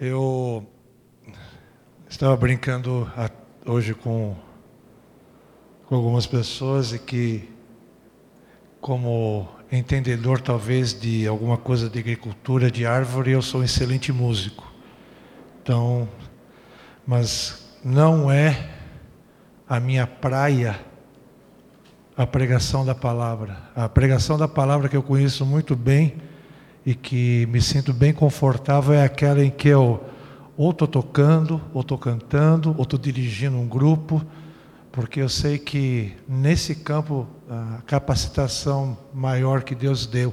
Eu estava brincando hoje com, com algumas pessoas e que, como entendedor talvez de alguma coisa de agricultura, de árvore, eu sou um excelente músico. Então, mas não é a minha praia a pregação da palavra. A pregação da palavra que eu conheço muito bem e que me sinto bem confortável é aquela em que eu ou estou tocando, ou estou cantando, ou estou dirigindo um grupo, porque eu sei que nesse campo a capacitação maior que Deus deu.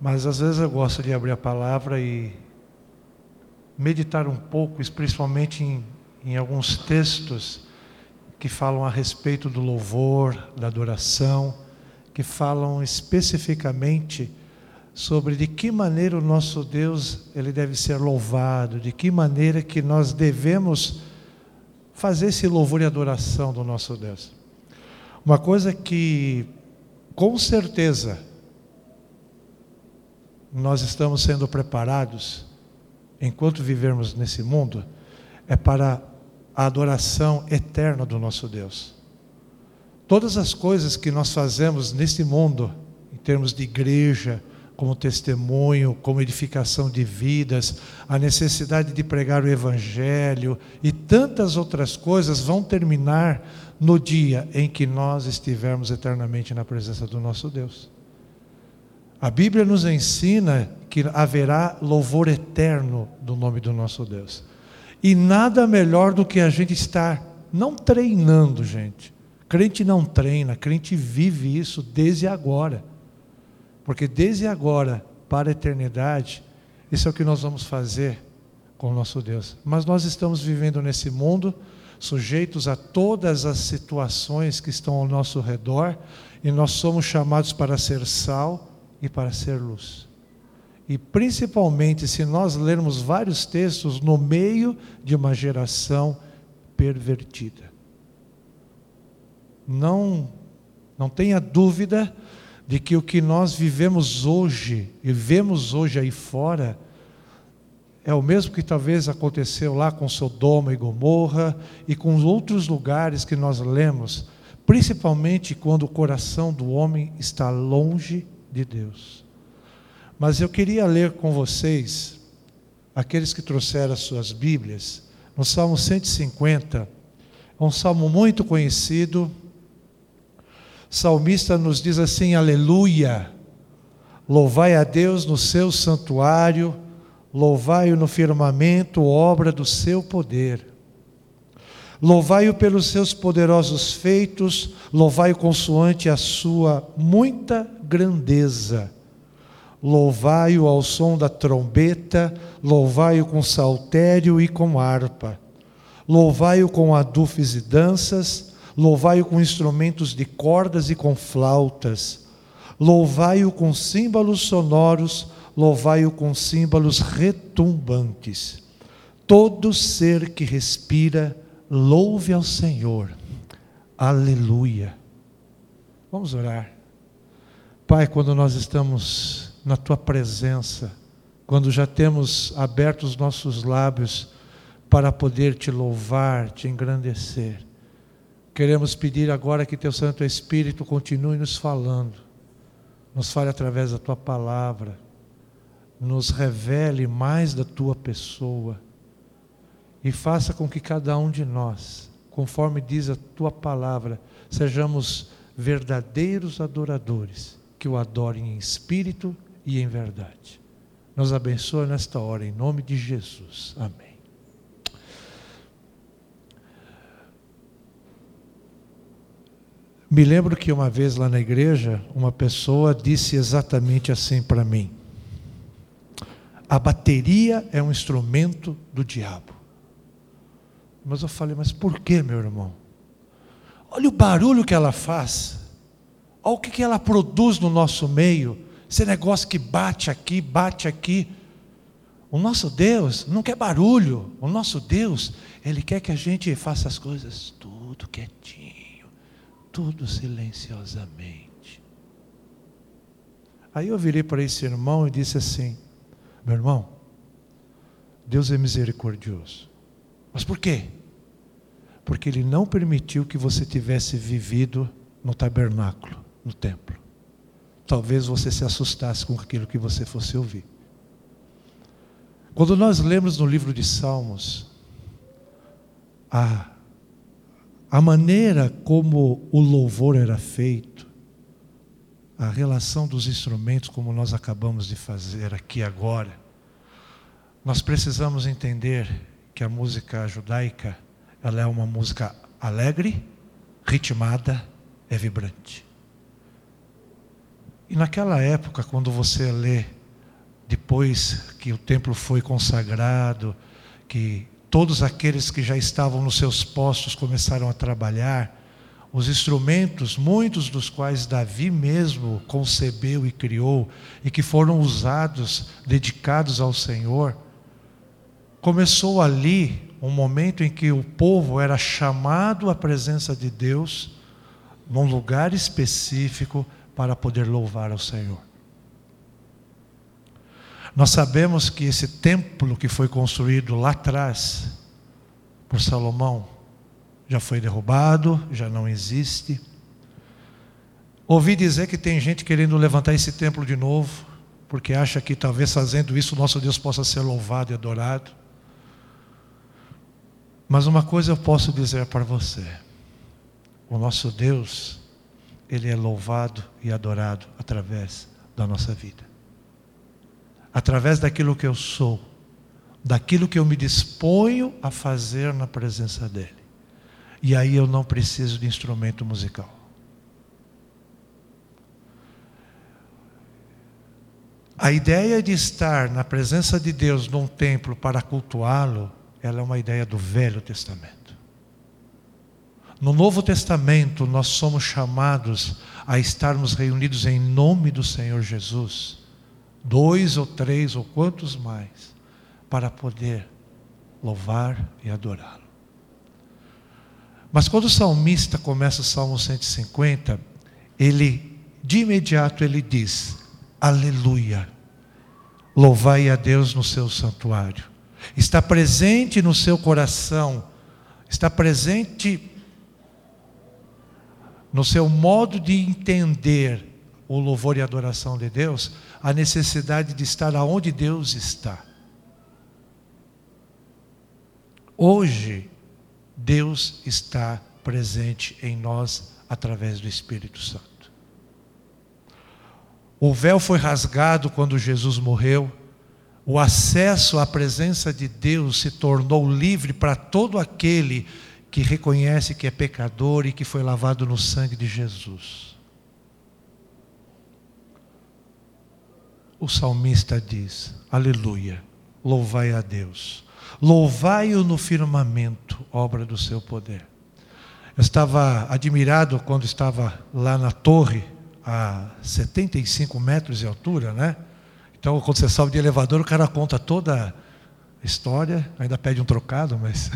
Mas às vezes eu gosto de abrir a palavra e meditar um pouco, principalmente em, em alguns textos que falam a respeito do louvor, da adoração, que falam especificamente sobre de que maneira o nosso Deus ele deve ser louvado, de que maneira que nós devemos fazer esse louvor e adoração do nosso Deus. Uma coisa que com certeza nós estamos sendo preparados enquanto vivermos nesse mundo é para a adoração eterna do nosso Deus. Todas as coisas que nós fazemos nesse mundo, em termos de igreja, como testemunho, como edificação de vidas, a necessidade de pregar o Evangelho e tantas outras coisas vão terminar no dia em que nós estivermos eternamente na presença do nosso Deus. A Bíblia nos ensina que haverá louvor eterno do nome do nosso Deus. E nada melhor do que a gente estar não treinando, gente. Crente não treina, crente vive isso desde agora. Porque desde agora para a eternidade, isso é o que nós vamos fazer com o nosso Deus. Mas nós estamos vivendo nesse mundo, sujeitos a todas as situações que estão ao nosso redor, e nós somos chamados para ser sal e para ser luz. E principalmente se nós lermos vários textos no meio de uma geração pervertida. Não não tenha dúvida de que o que nós vivemos hoje e vemos hoje aí fora é o mesmo que talvez aconteceu lá com Sodoma e Gomorra e com outros lugares que nós lemos, principalmente quando o coração do homem está longe de Deus. Mas eu queria ler com vocês, aqueles que trouxeram as suas Bíblias, no Salmo 150, um salmo muito conhecido, salmista nos diz assim: Aleluia! Louvai a Deus no seu santuário, louvai-o no firmamento, obra do seu poder. Louvai-o pelos seus poderosos feitos, louvai-o consoante a sua muita grandeza. Louvai-o ao som da trombeta, louvai-o com saltério e com harpa. Louvai-o com adufes e danças, Louvai-o com instrumentos de cordas e com flautas. Louvai-o com símbolos sonoros, louvai-o com símbolos retumbantes. Todo ser que respira, louve ao Senhor. Aleluia. Vamos orar. Pai, quando nós estamos na tua presença, quando já temos aberto os nossos lábios para poder te louvar, te engrandecer, Queremos pedir agora que Teu Santo Espírito continue nos falando, nos fale através da Tua palavra, nos revele mais da Tua pessoa e faça com que cada um de nós, conforme diz a Tua palavra, sejamos verdadeiros adoradores, que o adorem em espírito e em verdade. Nos abençoe nesta hora, em nome de Jesus. Amém. Me lembro que uma vez lá na igreja, uma pessoa disse exatamente assim para mim: a bateria é um instrumento do diabo. Mas eu falei, mas por que, meu irmão? Olha o barulho que ela faz, olha o que ela produz no nosso meio, esse negócio que bate aqui, bate aqui. O nosso Deus não quer barulho, o nosso Deus, Ele quer que a gente faça as coisas tudo quietinho tudo silenciosamente. Aí eu virei para esse irmão e disse assim: Meu irmão, Deus é misericordioso. Mas por quê? Porque Ele não permitiu que você tivesse vivido no tabernáculo, no templo. Talvez você se assustasse com aquilo que você fosse ouvir. Quando nós lemos no livro de Salmos, a, a maneira como o louvor era feito, a relação dos instrumentos, como nós acabamos de fazer aqui agora, nós precisamos entender que a música judaica ela é uma música alegre, ritmada, é vibrante. E naquela época, quando você lê, depois que o templo foi consagrado, que todos aqueles que já estavam nos seus postos começaram a trabalhar, os instrumentos, muitos dos quais Davi mesmo concebeu e criou, e que foram usados, dedicados ao Senhor, começou ali um momento em que o povo era chamado à presença de Deus, num lugar específico, para poder louvar ao Senhor. Nós sabemos que esse templo que foi construído lá atrás por Salomão já foi derrubado, já não existe. Ouvi dizer que tem gente querendo levantar esse templo de novo, porque acha que talvez fazendo isso nosso Deus possa ser louvado e adorado. Mas uma coisa eu posso dizer para você: o nosso Deus, Ele é louvado e adorado através da nossa vida, através daquilo que eu sou, daquilo que eu me disponho a fazer na presença dEle. E aí eu não preciso de instrumento musical. A ideia de estar na presença de Deus num templo para cultuá-lo ela é uma ideia do Velho Testamento. No Novo Testamento, nós somos chamados a estarmos reunidos em nome do Senhor Jesus, dois ou três ou quantos mais, para poder louvar e adorá-lo. Mas quando o salmista começa o Salmo 150, ele de imediato ele diz: Aleluia. Louvai a Deus no seu santuário está presente no seu coração, está presente no seu modo de entender o louvor e adoração de Deus, a necessidade de estar aonde Deus está. Hoje, Deus está presente em nós através do Espírito Santo. O véu foi rasgado quando Jesus morreu o acesso à presença de Deus se tornou livre para todo aquele que reconhece que é pecador e que foi lavado no sangue de Jesus. O salmista diz: Aleluia, louvai a Deus, louvai-o no firmamento, obra do seu poder. Eu estava admirado quando estava lá na torre, a 75 metros de altura, né? Então, quando você sobe de elevador, o cara conta toda a história, ainda pede um trocado, mas.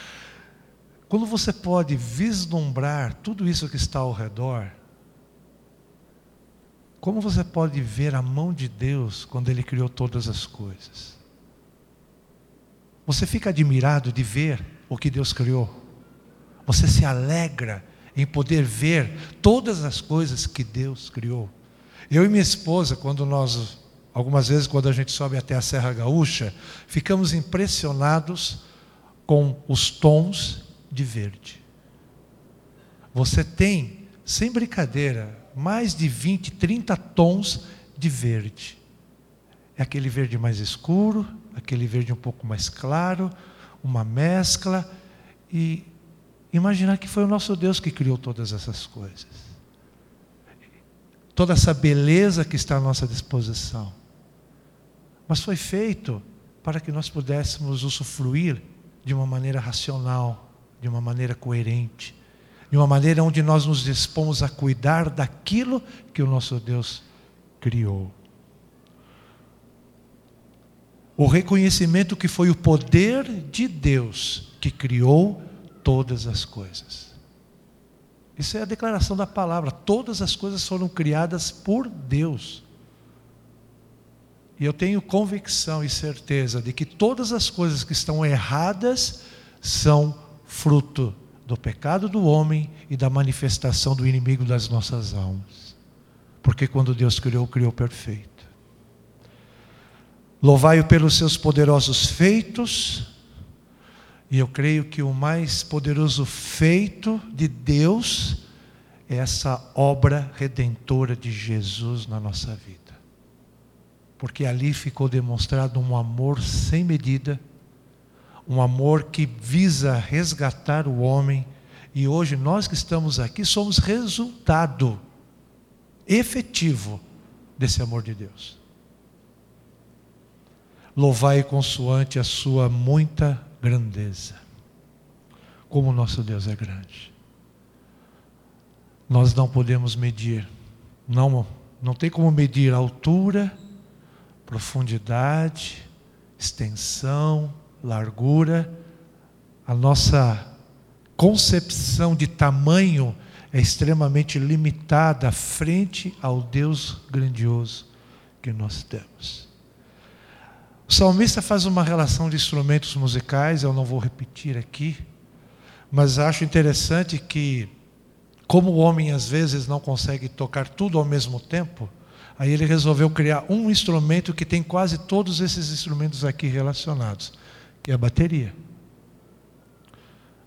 quando você pode vislumbrar tudo isso que está ao redor, como você pode ver a mão de Deus quando Ele criou todas as coisas? Você fica admirado de ver o que Deus criou. Você se alegra em poder ver todas as coisas que Deus criou. Eu e minha esposa, quando nós Algumas vezes, quando a gente sobe até a Serra Gaúcha, ficamos impressionados com os tons de verde. Você tem, sem brincadeira, mais de 20, 30 tons de verde. É aquele verde mais escuro, aquele verde um pouco mais claro, uma mescla. E imaginar que foi o nosso Deus que criou todas essas coisas. Toda essa beleza que está à nossa disposição mas foi feito para que nós pudéssemos usufruir de uma maneira racional, de uma maneira coerente, de uma maneira onde nós nos dispomos a cuidar daquilo que o nosso Deus criou. O reconhecimento que foi o poder de Deus que criou todas as coisas. Isso é a declaração da palavra. Todas as coisas foram criadas por Deus. E eu tenho convicção e certeza de que todas as coisas que estão erradas são fruto do pecado do homem e da manifestação do inimigo das nossas almas. Porque quando Deus criou, criou perfeito. Louvai-o pelos seus poderosos feitos, e eu creio que o mais poderoso feito de Deus é essa obra redentora de Jesus na nossa vida. Porque ali ficou demonstrado um amor sem medida, um amor que visa resgatar o homem, e hoje nós que estamos aqui somos resultado efetivo desse amor de Deus. Louvai consoante a sua muita grandeza. Como nosso Deus é grande. Nós não podemos medir, não, não tem como medir altura, profundidade, extensão, largura. A nossa concepção de tamanho é extremamente limitada frente ao Deus grandioso que nós temos. O salmista faz uma relação de instrumentos musicais, eu não vou repetir aqui, mas acho interessante que, como o homem às vezes não consegue tocar tudo ao mesmo tempo, aí ele resolveu criar um instrumento que tem quase todos esses instrumentos aqui relacionados, que é a bateria.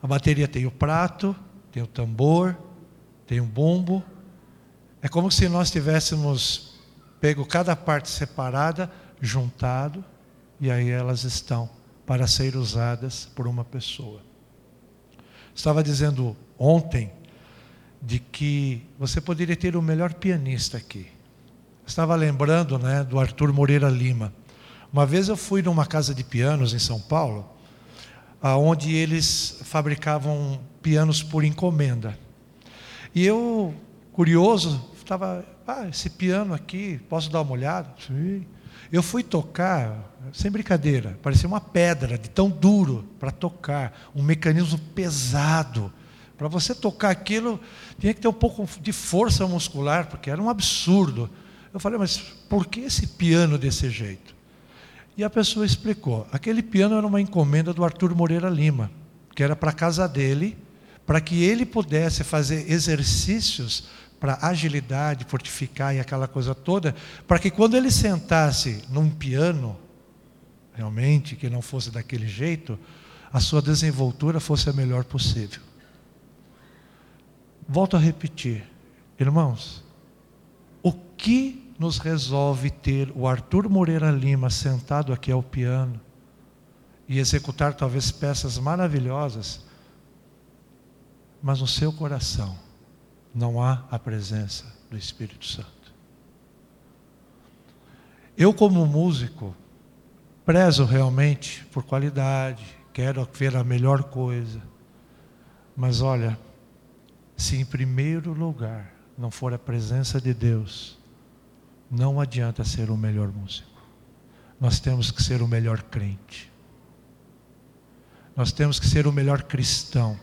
A bateria tem o prato, tem o tambor, tem o bumbo. É como se nós tivéssemos pego cada parte separada, juntado e aí elas estão para ser usadas por uma pessoa. Estava dizendo ontem de que você poderia ter o melhor pianista aqui. Estava lembrando, né, do Arthur Moreira Lima. Uma vez eu fui numa casa de pianos em São Paulo, aonde eles fabricavam pianos por encomenda. E eu, curioso, estava, ah, esse piano aqui, posso dar uma olhada? Sim. Eu fui tocar, sem brincadeira, parecia uma pedra de tão duro para tocar, um mecanismo pesado. Para você tocar aquilo, tinha que ter um pouco de força muscular, porque era um absurdo. Eu falei, mas por que esse piano desse jeito? E a pessoa explicou: aquele piano era uma encomenda do Arthur Moreira Lima, que era para a casa dele, para que ele pudesse fazer exercícios para agilidade, fortificar e aquela coisa toda, para que quando ele sentasse num piano, realmente, que não fosse daquele jeito, a sua desenvoltura fosse a melhor possível. Volto a repetir, irmãos, o que nos resolve ter o Arthur Moreira Lima sentado aqui ao piano e executar talvez peças maravilhosas, mas no seu coração não há a presença do Espírito Santo. Eu, como músico, prezo realmente por qualidade, quero ver a melhor coisa, mas olha, se em primeiro lugar não for a presença de Deus, não adianta ser o melhor músico. Nós temos que ser o melhor crente. Nós temos que ser o melhor cristão.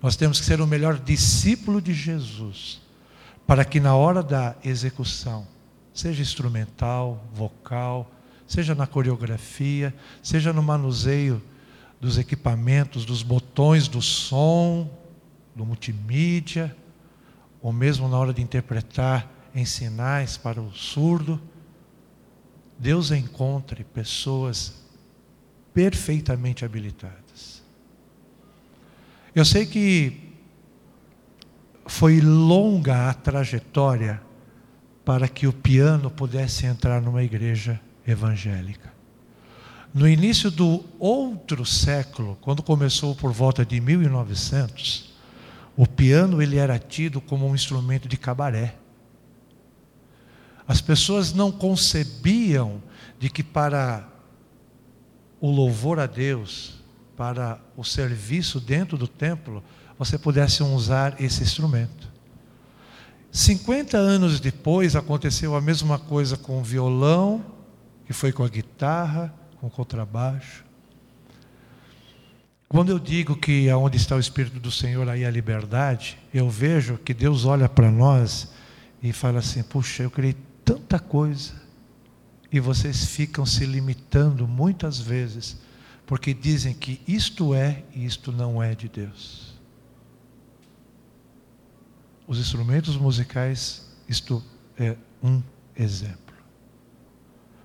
Nós temos que ser o melhor discípulo de Jesus, para que na hora da execução, seja instrumental, vocal, seja na coreografia, seja no manuseio dos equipamentos, dos botões do som, do multimídia, ou mesmo na hora de interpretar em sinais para o surdo, Deus encontre pessoas perfeitamente habilitadas. Eu sei que foi longa a trajetória para que o piano pudesse entrar numa igreja evangélica. No início do outro século, quando começou por volta de 1900, o piano ele era tido como um instrumento de cabaré. As pessoas não concebiam de que para o louvor a Deus, para o serviço dentro do templo, você pudesse usar esse instrumento. 50 anos depois aconteceu a mesma coisa com o violão, que foi com a guitarra, com o contrabaixo. Quando eu digo que aonde está o Espírito do Senhor, aí a liberdade, eu vejo que Deus olha para nós e fala assim: puxa, eu criei tanta coisa, e vocês ficam se limitando muitas vezes, porque dizem que isto é e isto não é de Deus. Os instrumentos musicais, isto é um exemplo.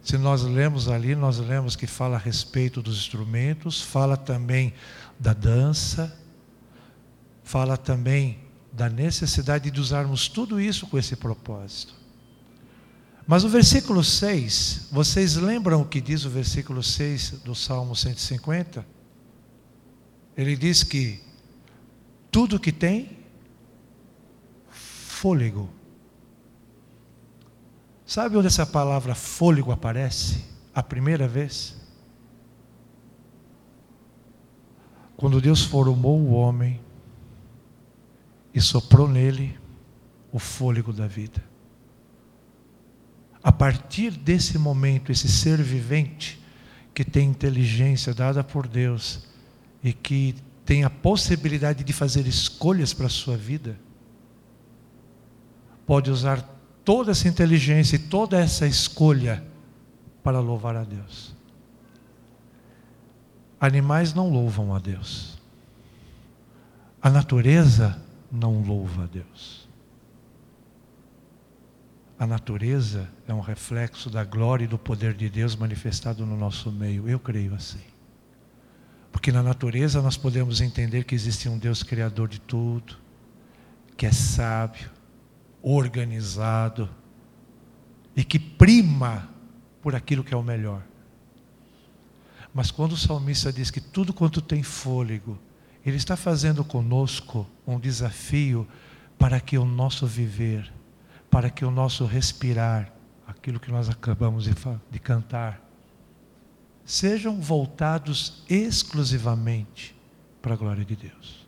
Se nós lemos ali, nós lemos que fala a respeito dos instrumentos, fala também da dança, fala também da necessidade de usarmos tudo isso com esse propósito. Mas o versículo 6, vocês lembram o que diz o versículo 6 do Salmo 150? Ele diz que tudo que tem fôlego. Sabe onde essa palavra fôlego aparece? A primeira vez? Quando Deus formou o homem e soprou nele o fôlego da vida. A partir desse momento, esse ser vivente que tem inteligência dada por Deus e que tem a possibilidade de fazer escolhas para a sua vida, pode usar toda essa inteligência e toda essa escolha para louvar a Deus. Animais não louvam a Deus. A natureza não louva a Deus. A natureza é um reflexo da glória e do poder de Deus manifestado no nosso meio. Eu creio assim. Porque na natureza nós podemos entender que existe um Deus criador de tudo, que é sábio, organizado e que prima por aquilo que é o melhor. Mas quando o salmista diz que tudo quanto tem fôlego, ele está fazendo conosco um desafio para que o nosso viver para que o nosso respirar, aquilo que nós acabamos de, de cantar, sejam voltados exclusivamente para a glória de Deus.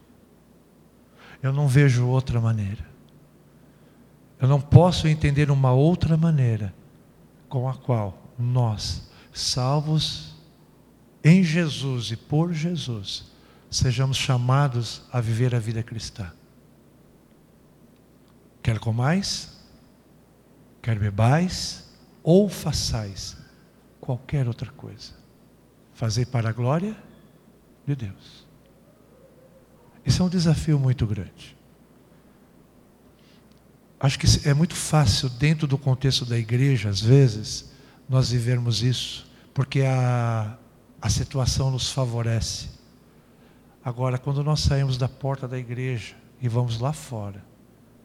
Eu não vejo outra maneira. Eu não posso entender uma outra maneira com a qual nós, salvos em Jesus e por Jesus, sejamos chamados a viver a vida cristã. Quer comais, quer bebais ou façais qualquer outra coisa. Fazer para a glória de Deus. Isso é um desafio muito grande. Acho que é muito fácil, dentro do contexto da igreja, às vezes, nós vivermos isso, porque a, a situação nos favorece. Agora, quando nós saímos da porta da igreja e vamos lá fora,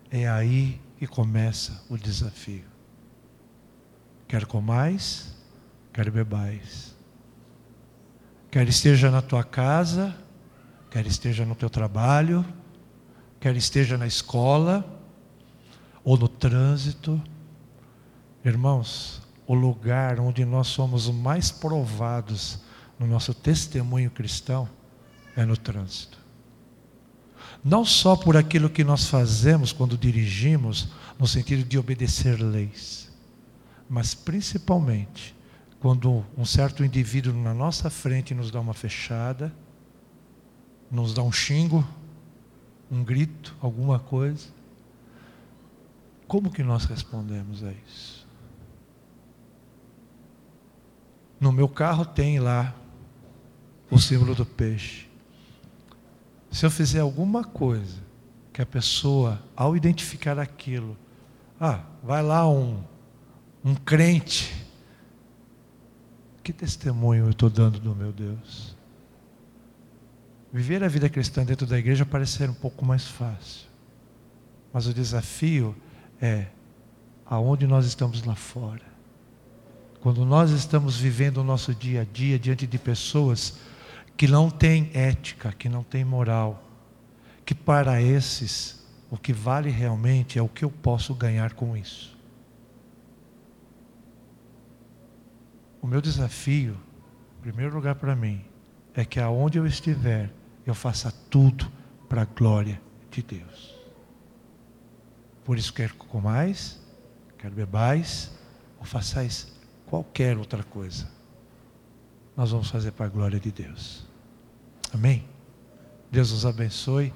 é aí que começa o desafio. Quer comais, quer bebais. Quer esteja na tua casa, quer esteja no teu trabalho, quer esteja na escola ou no trânsito. Irmãos, o lugar onde nós somos mais provados no nosso testemunho cristão é no trânsito não só por aquilo que nós fazemos quando dirigimos, no sentido de obedecer leis, mas principalmente quando um certo indivíduo na nossa frente nos dá uma fechada, nos dá um xingo, um grito, alguma coisa. Como que nós respondemos a isso? No meu carro tem lá o símbolo do peixe. Se eu fizer alguma coisa que a pessoa, ao identificar aquilo, ah, vai lá um, um crente, que testemunho eu estou dando do meu Deus? Viver a vida cristã dentro da igreja parece ser um pouco mais fácil, mas o desafio é aonde nós estamos lá fora. Quando nós estamos vivendo o nosso dia a dia diante de pessoas que não tem ética, que não tem moral, que para esses o que vale realmente é o que eu posso ganhar com isso. O meu desafio, em primeiro lugar para mim, é que aonde eu estiver, eu faça tudo para a glória de Deus. Por isso quer comais, quer bebais, ou façais qualquer outra coisa. Nós vamos fazer para a glória de Deus. Amém? Deus nos abençoe.